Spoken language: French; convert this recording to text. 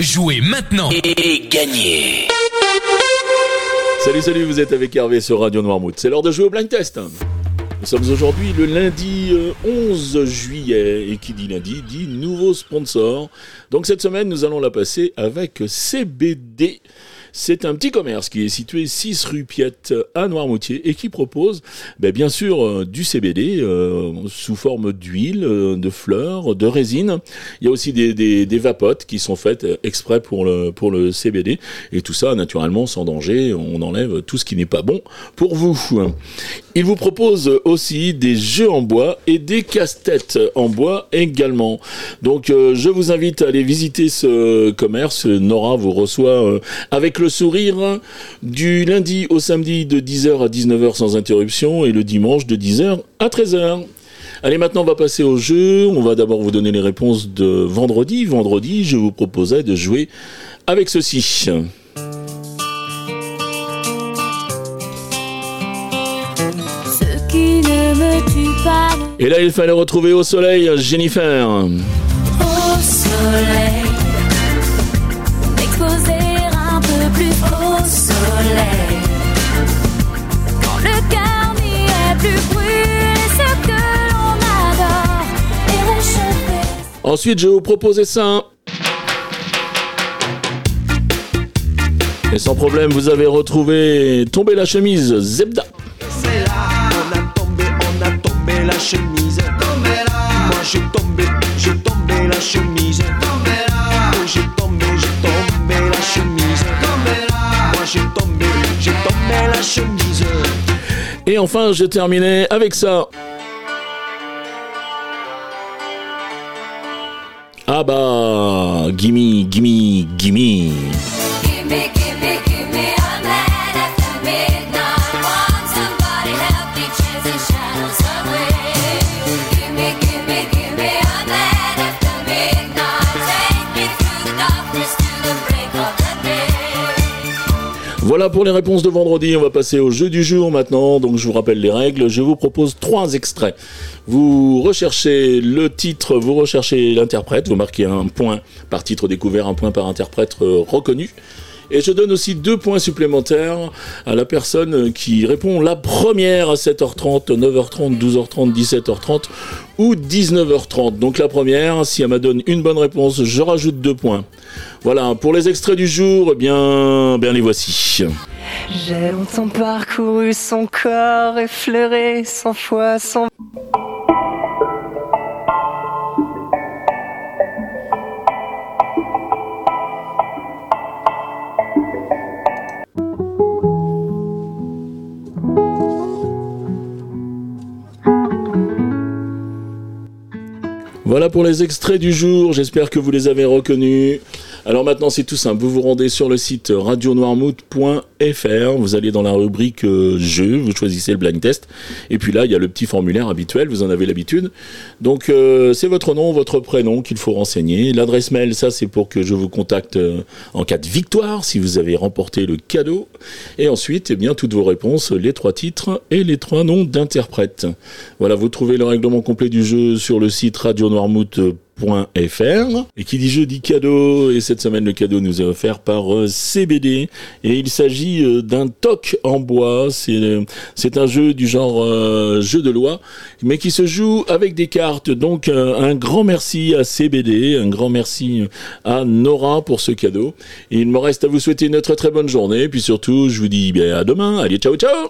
Jouez maintenant et gagnez Salut, salut, vous êtes avec Hervé sur Radio Noirmouth. C'est l'heure de jouer au blind test. Nous sommes aujourd'hui le lundi 11 euh, juillet et qui dit lundi dit nouveau sponsor. Donc cette semaine, nous allons la passer avec CBD. C'est un petit commerce qui est situé 6 rue Piette à Noirmoutier et qui propose ben, bien sûr euh, du CBD euh, sous forme d'huile, euh, de fleurs, de résine. Il y a aussi des, des, des, vapotes qui sont faites exprès pour le, pour le CBD et tout ça naturellement sans danger. On enlève tout ce qui n'est pas bon pour vous. Il vous propose aussi des jeux en bois et des casse-têtes en bois également. Donc je vous invite à aller visiter ce commerce. Nora vous reçoit avec le le sourire du lundi au samedi de 10h à 19h sans interruption et le dimanche de 10h à 13h. Allez, maintenant, on va passer au jeu. On va d'abord vous donner les réponses de vendredi. Vendredi, je vous proposais de jouer avec ceci. Et là, il fallait retrouver au soleil Jennifer. Au soleil. Ensuite, je vais vous proposer ça. Et sans problème, vous avez retrouvé Tomber la chemise, Zebda. C'est là, la chemise. Tombé là. Moi j'ai tombé, j'ai tombé la chemise. Tombé là. J'ai tombé, j'ai tombé la chemise. Tombé là. Moi j'ai tombé, j'ai tombé la chemise. Et enfin, j'ai terminé avec ça. Ah bah, gimme, gimme, gimme. Voilà pour les réponses de vendredi. On va passer au jeu du jour maintenant. Donc je vous rappelle les règles. Je vous propose trois extraits. Vous recherchez le titre, vous recherchez l'interprète. Vous marquez un point par titre découvert, un point par interprète euh, reconnu. Et je donne aussi deux points supplémentaires à la personne qui répond la première à 7h30, 9h30, 12h30, 17h30 ou 19h30. Donc la première, si elle me donne une bonne réponse, je rajoute deux points. Voilà, pour les extraits du jour, eh bien, bien les voici. J'ai longtemps parcouru son corps, effleuré cent fois son... Voilà pour les extraits du jour, j'espère que vous les avez reconnus. Alors maintenant c'est tout simple, vous vous rendez sur le site radionoirmouth.fr, vous allez dans la rubrique euh, jeu, vous choisissez le blind test, et puis là il y a le petit formulaire habituel, vous en avez l'habitude. Donc euh, c'est votre nom, votre prénom qu'il faut renseigner. L'adresse mail, ça c'est pour que je vous contacte euh, en cas de victoire, si vous avez remporté le cadeau. Et ensuite, eh bien toutes vos réponses, les trois titres et les trois noms d'interprètes. Voilà, vous trouvez le règlement complet du jeu sur le site radionoirmouth.fr Et qui dit jeu dit cadeau. Et cette semaine, le cadeau nous est offert par euh, CBD. Et il s'agit euh, d'un toc en bois. C'est, euh, un jeu du genre jeu de loi, mais qui se joue avec des cartes. Donc, un grand merci à CBD. Un grand merci à Nora pour ce cadeau. Et il me reste à vous souhaiter une très très bonne journée. Puis surtout, je vous dis bien à demain. Allez, ciao, ciao!